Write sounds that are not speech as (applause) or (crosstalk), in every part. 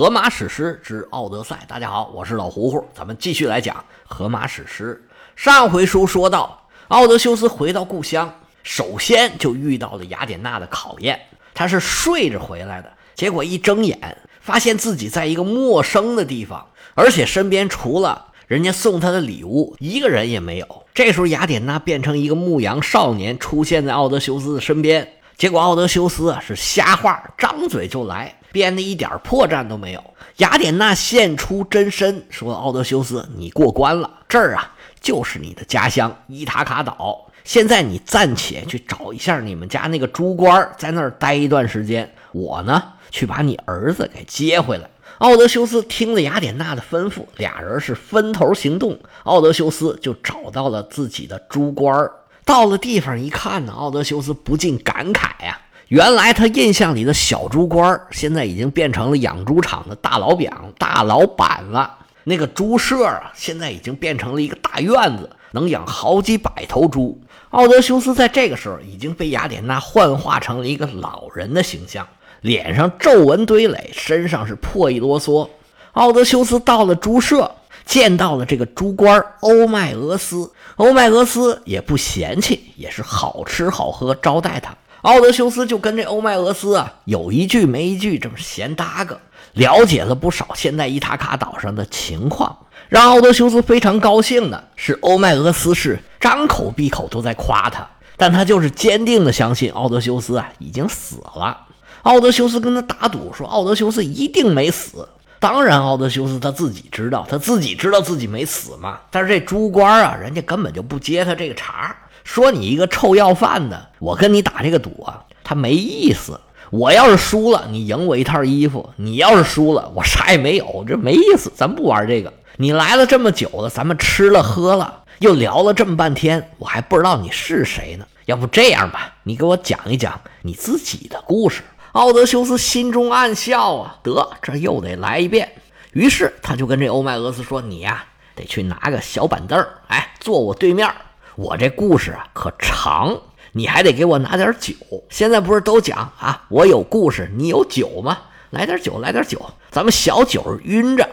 荷马史诗之《奥德赛》，大家好，我是老胡胡，咱们继续来讲《荷马史诗》。上回书说到，奥德修斯回到故乡，首先就遇到了雅典娜的考验。他是睡着回来的，结果一睁眼，发现自己在一个陌生的地方，而且身边除了人家送他的礼物，一个人也没有。这时候，雅典娜变成一个牧羊少年，出现在奥德修斯的身边。结果奥德修斯啊是瞎话，张嘴就来，编的一点破绽都没有。雅典娜现出真身，说：“奥德修斯，你过关了，这儿啊就是你的家乡伊塔卡岛。现在你暂且去找一下你们家那个猪官，在那儿待一段时间。我呢去把你儿子给接回来。”奥德修斯听了雅典娜的吩咐，俩人是分头行动。奥德修斯就找到了自己的猪官儿。到了地方一看呢，奥德修斯不禁感慨呀，原来他印象里的小猪官现在已经变成了养猪场的大老板、大老板了。那个猪舍啊，现在已经变成了一个大院子，能养好几百头猪。奥德修斯在这个时候已经被雅典娜幻化成了一个老人的形象，脸上皱纹堆垒，身上是破衣啰嗦。奥德修斯到了猪舍。见到了这个猪官欧迈俄斯，欧迈俄斯也不嫌弃，也是好吃好喝招待他。奥德修斯就跟这欧迈俄斯啊有一句没一句这么闲搭个，了解了不少现在伊塔卡岛上的情况。让奥德修斯非常高兴的是，欧迈俄斯是张口闭口都在夸他，但他就是坚定的相信奥德修斯啊已经死了。奥德修斯跟他打赌说，奥德修斯一定没死。当然，奥德修斯他自己知道，他自己知道自己没死嘛。但是这猪官啊，人家根本就不接他这个茬，说你一个臭要饭的，我跟你打这个赌啊，他没意思。我要是输了，你赢我一套衣服；你要是输了，我啥也没有，这没意思。咱不玩这个。你来了这么久了，咱们吃了喝了，又聊了这么半天，我还不知道你是谁呢。要不这样吧，你给我讲一讲你自己的故事。奥德修斯心中暗笑啊，得这又得来一遍。于是他就跟这欧迈俄斯说：“你呀，得去拿个小板凳哎，坐我对面。我这故事啊可长，你还得给我拿点酒。现在不是都讲啊，我有故事，你有酒吗？来点酒，来点酒，咱们小酒晕着，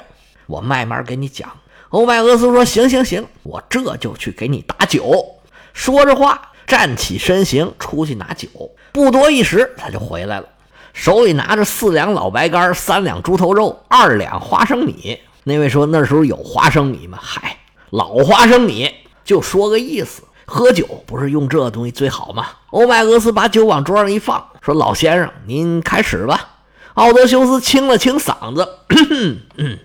我慢慢给你讲。”欧迈俄斯说：“行行行，我这就去给你打酒。”说着话，站起身形出去拿酒。不多一时，他就回来了。手里拿着四两老白干，三两猪头肉，二两花生米。那位说那时候有花生米吗？嗨，老花生米，就说个意思。喝酒不是用这东西最好吗？欧迈俄斯把酒往桌上一放，说：“老先生，您开始吧。”奥德修斯清了清嗓子：“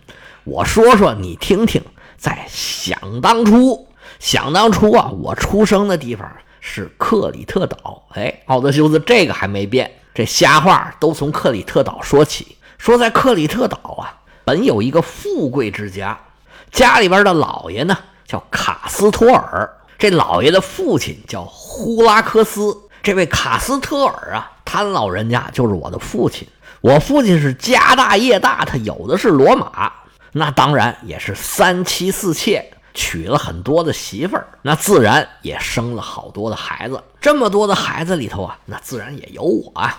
(coughs) 我说说你听听，在想当初，想当初啊，我出生的地方是克里特岛。哎，奥德修斯这个还没变。”这瞎话都从克里特岛说起，说在克里特岛啊，本有一个富贵之家，家里边的老爷呢叫卡斯托尔，这老爷的父亲叫呼拉克斯。这位卡斯特尔啊，他老人家就是我的父亲。我父亲是家大业大，他有的是骡马，那当然也是三妻四妾，娶了很多的媳妇儿，那自然也生了好多的孩子。这么多的孩子里头啊，那自然也有我啊。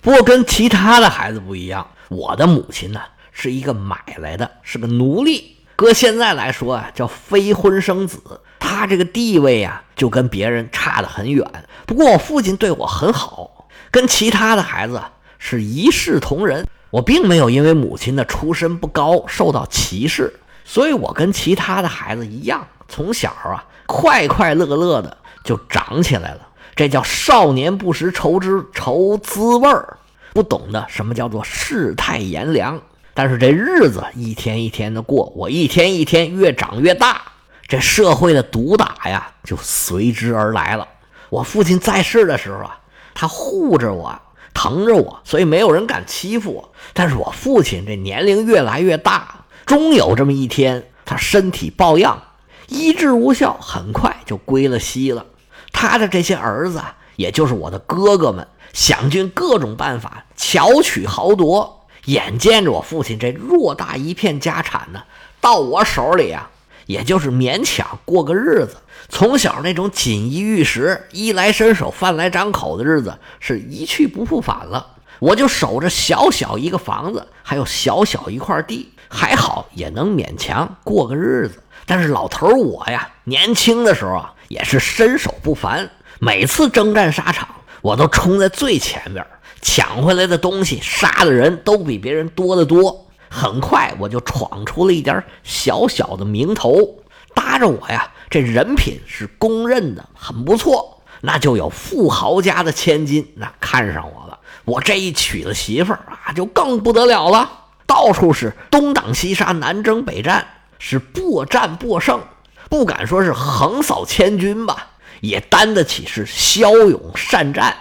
不过跟其他的孩子不一样，我的母亲呢是一个买来的，是个奴隶。搁现在来说啊，叫非婚生子。他这个地位啊，就跟别人差得很远。不过我父亲对我很好，跟其他的孩子是一视同仁。我并没有因为母亲的出身不高受到歧视，所以我跟其他的孩子一样，从小啊快快乐乐的就长起来了。这叫少年不识愁之愁滋味儿，不懂得什么叫做世态炎凉。但是这日子一天一天的过，我一天一天越长越大，这社会的毒打呀就随之而来了。我父亲在世的时候啊，他护着我，疼着我，所以没有人敢欺负我。但是我父亲这年龄越来越大，终有这么一天，他身体抱恙，医治无效，很快就归了西了。他的这些儿子，也就是我的哥哥们，想尽各种办法巧取豪夺。眼见着我父亲这偌大一片家产呢，到我手里啊，也就是勉强过个日子。从小那种锦衣玉食、衣来伸手、饭来张口的日子，是一去不复返了。我就守着小小一个房子，还有小小一块地，还好也能勉强过个日子。但是老头我呀，年轻的时候啊，也是身手不凡，每次征战沙场，我都冲在最前边，抢回来的东西、杀的人都比别人多得多。很快我就闯出了一点小小的名头，搭着我呀，这人品是公认的很不错，那就有富豪家的千金那看上我了。我这一娶了媳妇儿啊，就更不得了了，到处是东挡西杀，南征北战。是破战破胜，不敢说是横扫千军吧，也担得起是骁勇善战。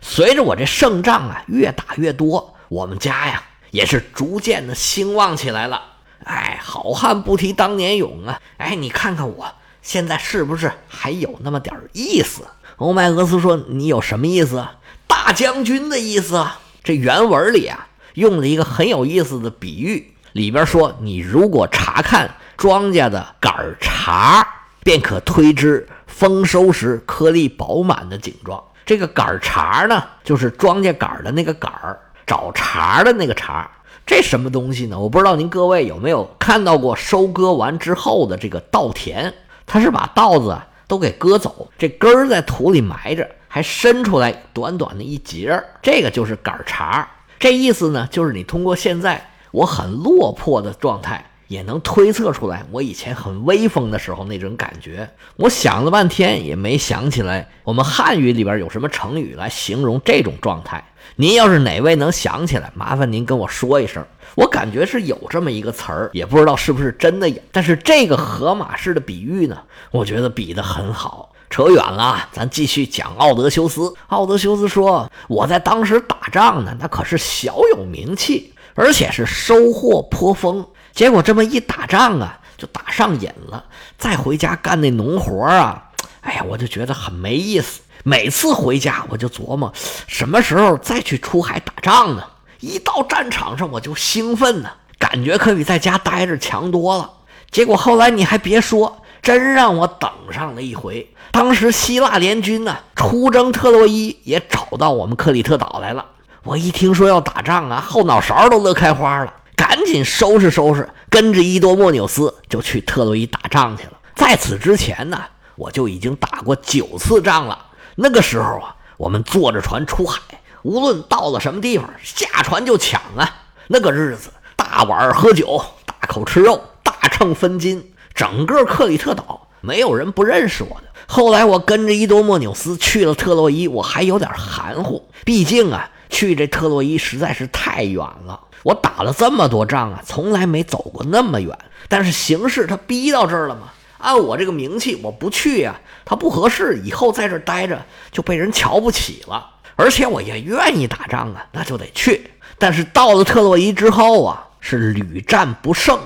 随着我这胜仗啊越打越多，我们家呀也是逐渐的兴旺起来了。哎，好汉不提当年勇啊！哎，你看看我现在是不是还有那么点意思？欧迈俄斯说：“你有什么意思？大将军的意思啊！”这原文里啊用了一个很有意思的比喻，里边说：“你如果查看。”庄稼的杆茬，便可推知丰收时颗粒饱满的景状。这个杆茬呢，就是庄稼杆的那个杆儿，找茬的那个茬。这什么东西呢？我不知道您各位有没有看到过收割完之后的这个稻田？它是把稻子都给割走，这根儿在土里埋着，还伸出来短短的一截儿，这个就是杆茬。这意思呢，就是你通过现在我很落魄的状态。也能推测出来，我以前很威风的时候那种感觉。我想了半天也没想起来，我们汉语里边有什么成语来形容这种状态。您要是哪位能想起来，麻烦您跟我说一声。我感觉是有这么一个词儿，也不知道是不是真的有。但是这个荷马式的比喻呢，我觉得比得很好。扯远了，咱继续讲奥德修斯。奥德修斯说：“我在当时打仗呢，那可是小有名气，而且是收获颇丰。”结果这么一打仗啊，就打上瘾了。再回家干那农活啊，哎呀，我就觉得很没意思。每次回家，我就琢磨什么时候再去出海打仗呢？一到战场上，我就兴奋呢，感觉可比在家待着强多了。结果后来你还别说，真让我等上了一回。当时希腊联军呢出征特洛伊，也找到我们克里特岛来了。我一听说要打仗啊，后脑勺都乐开花了。赶紧收拾收拾，跟着伊多莫纽斯就去特洛伊打仗去了。在此之前呢，我就已经打过九次仗了。那个时候啊，我们坐着船出海，无论到了什么地方，下船就抢啊。那个日子，大碗喝酒，大口吃肉，大秤分金，整个克里特岛没有人不认识我的。后来我跟着伊多莫纽斯去了特洛伊，我还有点含糊，毕竟啊，去这特洛伊实在是太远了。我打了这么多仗啊，从来没走过那么远。但是形势他逼到这儿了嘛，按我这个名气，我不去呀，他不合适。以后在这待着就被人瞧不起了。而且我也愿意打仗啊，那就得去。但是到了特洛伊之后啊，是屡战不胜，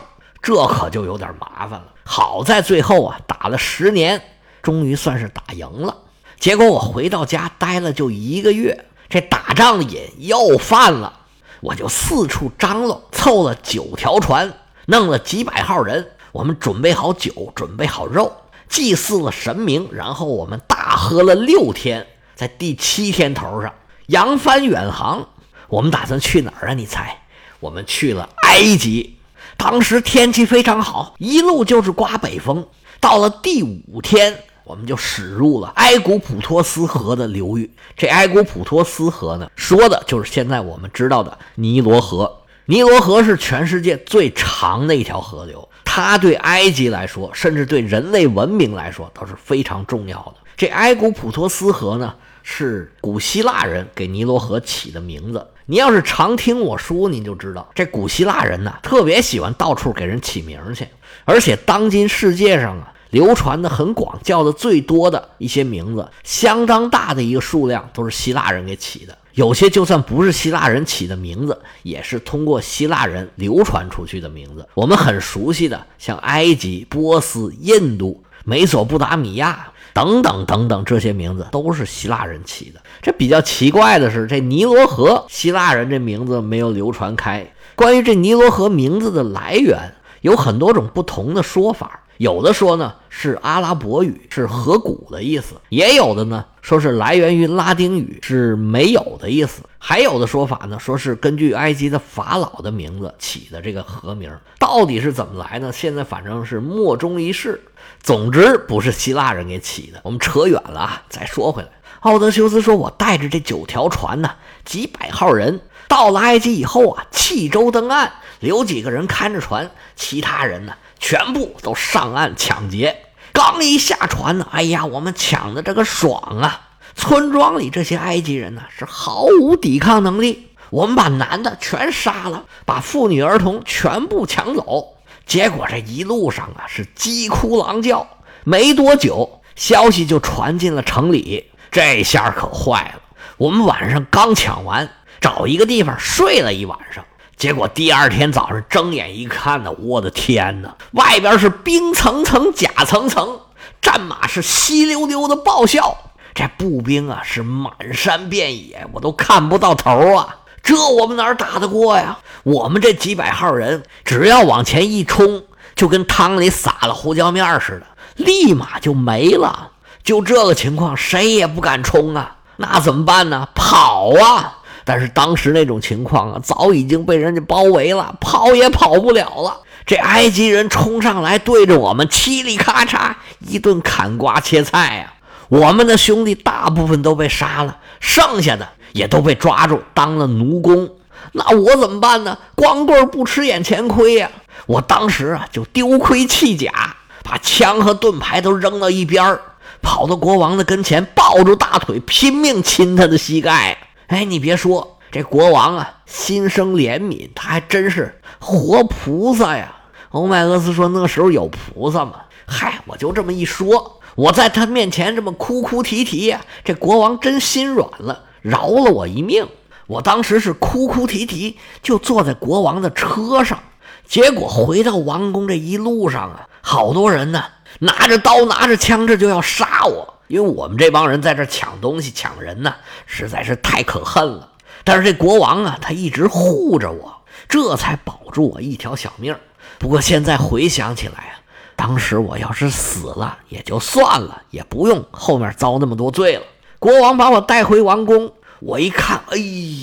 这可就有点麻烦了。好在最后啊，打了十年，终于算是打赢了。结果我回到家待了就一个月，这打仗的瘾又犯了。我就四处张罗，凑了九条船，弄了几百号人，我们准备好酒，准备好肉，祭祀了神明，然后我们大喝了六天，在第七天头上扬帆远航。我们打算去哪儿啊？你猜？我们去了埃及。当时天气非常好，一路就是刮北风。到了第五天。我们就驶入了埃古普托斯河的流域。这埃古普托斯河呢，说的就是现在我们知道的尼罗河。尼罗河是全世界最长的一条河流，它对埃及来说，甚至对人类文明来说都是非常重要的。这埃古普托斯河呢，是古希腊人给尼罗河起的名字。您要是常听我说，您就知道这古希腊人呢，特别喜欢到处给人起名去，而且当今世界上啊。流传的很广，叫的最多的一些名字，相当大的一个数量都是希腊人给起的。有些就算不是希腊人起的名字，也是通过希腊人流传出去的名字。我们很熟悉的，像埃及、波斯、印度、美索不达米亚等等等等，这些名字都是希腊人起的。这比较奇怪的是，这尼罗河，希腊人这名字没有流传开。关于这尼罗河名字的来源，有很多种不同的说法。有的说呢是阿拉伯语，是河谷的意思；也有的呢说是来源于拉丁语，是没有的意思；还有的说法呢说是根据埃及的法老的名字起的这个河名。到底是怎么来呢？现在反正是莫衷一是。总之不是希腊人给起的。我们扯远了啊，再说回来，奥德修斯说：“我带着这九条船呢，几百号人到了埃及以后啊，弃舟登岸，留几个人看着船，其他人呢？”全部都上岸抢劫，刚一下船呢，哎呀，我们抢的这个爽啊！村庄里这些埃及人呢是毫无抵抗能力，我们把男的全杀了，把妇女儿童全部抢走。结果这一路上啊是鸡哭狼叫，没多久消息就传进了城里，这下可坏了。我们晚上刚抢完，找一个地方睡了一晚上。结果第二天早上睁眼一看呢，我的天哪！外边是冰层层、甲层层，战马是稀溜溜的报效，这步兵啊是满山遍野，我都看不到头啊！这我们哪打得过呀？我们这几百号人，只要往前一冲，就跟汤里撒了胡椒面似的，立马就没了。就这个情况，谁也不敢冲啊！那怎么办呢？跑啊！但是当时那种情况啊，早已经被人家包围了，跑也跑不了了。这埃及人冲上来，对着我们嘁里咔嚓一顿砍瓜切菜呀！我们的兄弟大部分都被杀了，剩下的也都被抓住当了奴工。那我怎么办呢？光棍不吃眼前亏呀！我当时啊，就丢盔弃甲，把枪和盾牌都扔到一边跑到国王的跟前，抱住大腿，拼命亲他的膝盖。哎，你别说，这国王啊，心生怜悯，他还真是活菩萨呀。欧迈俄斯说：“那时候有菩萨吗？”嗨，我就这么一说，我在他面前这么哭哭啼啼呀，这国王真心软了，饶了我一命。我当时是哭哭啼啼，就坐在国王的车上，结果回到王宫这一路上啊，好多人呢，拿着刀拿着枪，这就要杀我。因为我们这帮人在这抢东西、抢人呢，实在是太可恨了。但是这国王啊，他一直护着我，这才保住我一条小命。不过现在回想起来啊，当时我要是死了也就算了，也不用后面遭那么多罪了。国王把我带回王宫，我一看，哎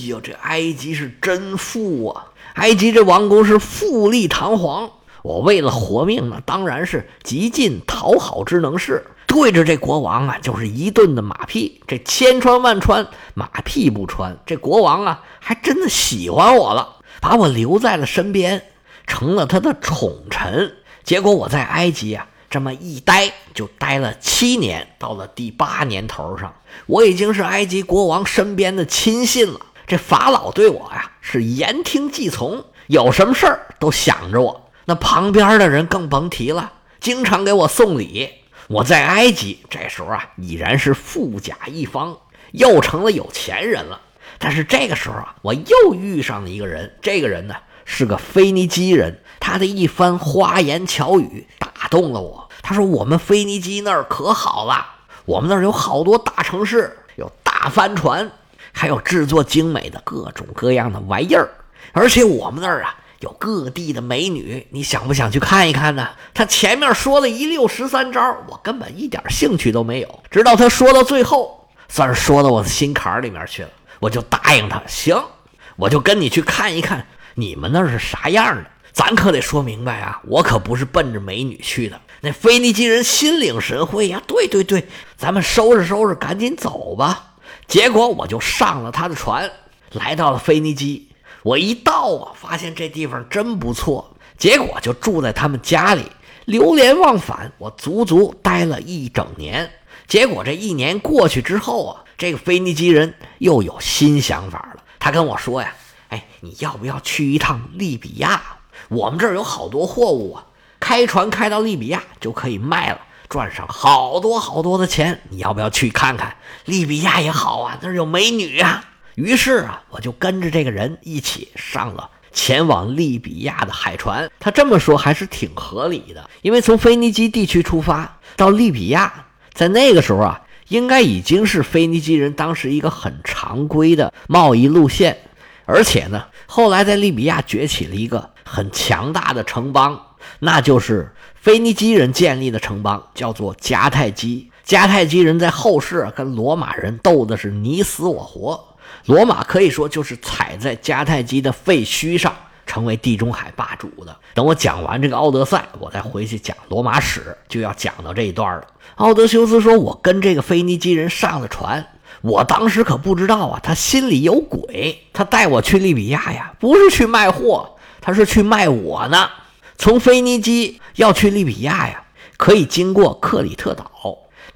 呦，这埃及是真富啊！埃及这王宫是富丽堂皇。我为了活命呢，当然是极尽讨好之能事。对着这国王啊，就是一顿的马屁。这千穿万穿，马屁不穿。这国王啊，还真的喜欢我了，把我留在了身边，成了他的宠臣。结果我在埃及啊，这么一待就待了七年，到了第八年头上，我已经是埃及国王身边的亲信了。这法老对我呀是言听计从，有什么事儿都想着我。那旁边的人更甭提了，经常给我送礼。我在埃及这时候啊，已然是富甲一方，又成了有钱人了。但是这个时候啊，我又遇上了一个人，这个人呢是个腓尼基人，他的一番花言巧语打动了我。他说：“我们腓尼基那儿可好了，我们那儿有好多大城市，有大帆船，还有制作精美的各种各样的玩意儿，而且我们那儿啊。”有各地的美女，你想不想去看一看呢？他前面说了一溜十三招，我根本一点兴趣都没有。直到他说到最后，算是说到我的心坎里面去了，我就答应他，行，我就跟你去看一看你们那是啥样的。咱可得说明白啊，我可不是奔着美女去的。那腓尼基人心领神会呀，对对对，咱们收拾收拾，赶紧走吧。结果我就上了他的船，来到了腓尼基。我一到啊，发现这地方真不错，结果就住在他们家里，流连忘返。我足足待了一整年。结果这一年过去之后啊，这个腓尼基人又有新想法了。他跟我说呀：“哎，你要不要去一趟利比亚？我们这儿有好多货物啊，开船开到利比亚就可以卖了，赚上好多好多的钱。你要不要去看看？利比亚也好啊，那儿有美女呀。”于是啊，我就跟着这个人一起上了前往利比亚的海船。他这么说还是挺合理的，因为从腓尼基地区出发到利比亚，在那个时候啊，应该已经是腓尼基人当时一个很常规的贸易路线。而且呢，后来在利比亚崛起了一个很强大的城邦，那就是腓尼基人建立的城邦，叫做迦太基。迦太基人在后世跟罗马人斗的是你死我活，罗马可以说就是踩在迦太基的废墟上，成为地中海霸主的。等我讲完这个奥德赛，我再回去讲罗马史，就要讲到这一段了。奥德修斯说：“我跟这个腓尼基人上了船，我当时可不知道啊，他心里有鬼。他带我去利比亚呀，不是去卖货，他是去卖我呢。从腓尼基要去利比亚呀，可以经过克里特岛。”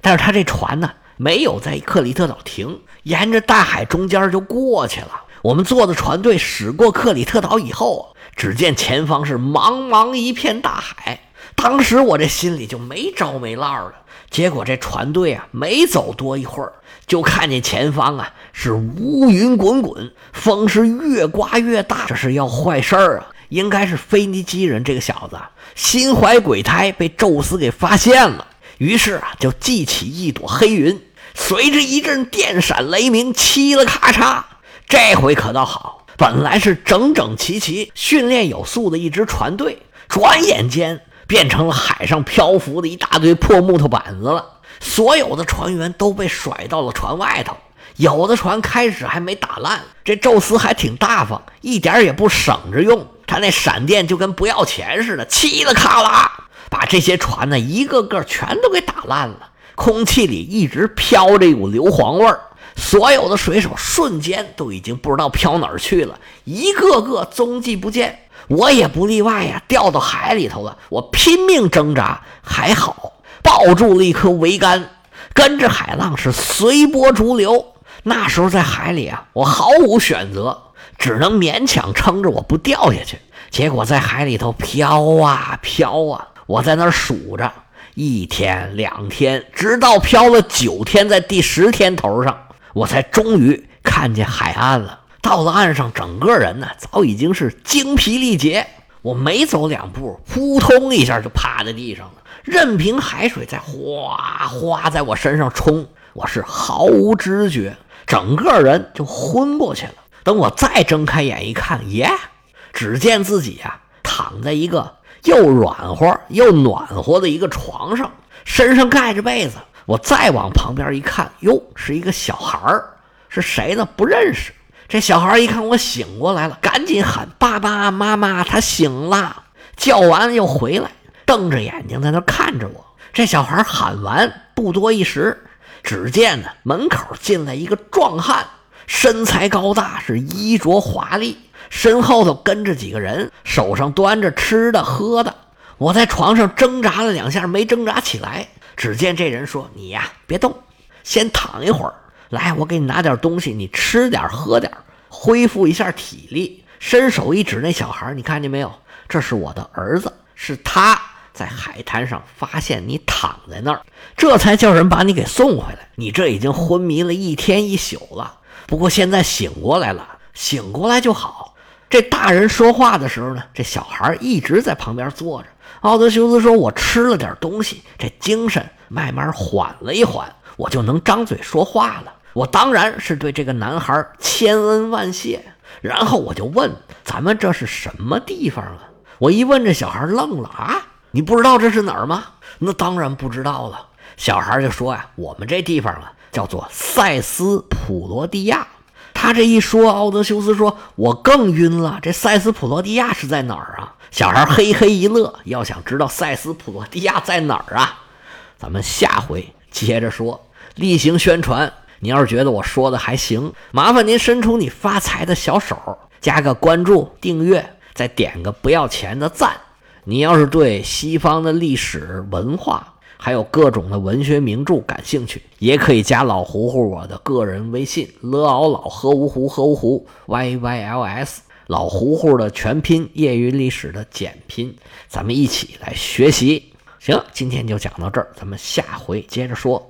但是他这船呢，没有在克里特岛停，沿着大海中间就过去了。我们坐的船队驶过克里特岛以后，只见前方是茫茫一片大海。当时我这心里就没着没落的。结果这船队啊，没走多一会儿，就看见前方啊是乌云滚滚，风是越刮越大，这是要坏事儿啊！应该是腓尼基人这个小子心怀鬼胎，被宙斯给发现了。于是啊，就记起一朵黑云，随着一阵电闪雷鸣，嘁了咔嚓。这回可倒好，本来是整整齐齐、训练有素的一支船队，转眼间变成了海上漂浮的一大堆破木头板子了。所有的船员都被甩到了船外头，有的船开始还没打烂。这宙斯还挺大方，一点也不省着用，他那闪电就跟不要钱似的，嘁了咔啦。把这些船呢，一个个全都给打烂了。空气里一直飘着一股硫磺味儿，所有的水手瞬间都已经不知道飘哪儿去了，一个个踪迹不见。我也不例外呀，掉到海里头了。我拼命挣扎，还好抱住了一颗桅杆，跟着海浪是随波逐流。那时候在海里啊，我毫无选择，只能勉强撑着我不掉下去。结果在海里头飘啊飘啊。我在那儿数着，一天两天，直到漂了九天，在第十天头上，我才终于看见海岸了。到了岸上，整个人呢，早已经是精疲力竭。我没走两步，扑通一下就趴在地上了，任凭海水在哗哗在我身上冲，我是毫无知觉，整个人就昏过去了。等我再睁开眼一看，耶，只见自己呀，躺在一个。又软和又暖和的一个床上，身上盖着被子。我再往旁边一看，哟，是一个小孩儿，是谁呢？不认识。这小孩一看我醒过来了，赶紧喊：“爸爸妈妈，他醒了！”叫完又回来，瞪着眼睛在那看着我。这小孩喊完，不多一时，只见呢门口进来一个壮汉，身材高大，是衣着华丽。身后头跟着几个人，手上端着吃的喝的。我在床上挣扎了两下，没挣扎起来。只见这人说：“你呀，别动，先躺一会儿。来，我给你拿点东西，你吃点喝点，恢复一下体力。”伸手一指那小孩，你看见没有？这是我的儿子，是他在海滩上发现你躺在那儿，这才叫人把你给送回来。你这已经昏迷了一天一宿了，不过现在醒过来了，醒过来就好。这大人说话的时候呢，这小孩一直在旁边坐着。奥德修斯说：“我吃了点东西，这精神慢慢缓了一缓，我就能张嘴说话了。”我当然是对这个男孩千恩万谢。然后我就问：“咱们这是什么地方啊？”我一问，这小孩愣了：“啊，你不知道这是哪儿吗？”那当然不知道了。小孩就说：“呀，我们这地方啊，叫做塞斯普罗蒂亚。”他这一说，奥德修斯说：“我更晕了。这塞斯普罗蒂亚是在哪儿啊？”小孩嘿嘿一乐。要想知道塞斯普罗蒂亚在哪儿啊？咱们下回接着说。例行宣传，你要是觉得我说的还行，麻烦您伸出你发财的小手，加个关注、订阅，再点个不要钱的赞。你要是对西方的历史文化，还有各种的文学名著，感兴趣也可以加老胡胡我的个人微信：l ao 老喝芜湖喝芜湖 y y l s 老胡胡的全拼，业余历史的简拼，咱们一起来学习。行，今天就讲到这儿，咱们下回接着说。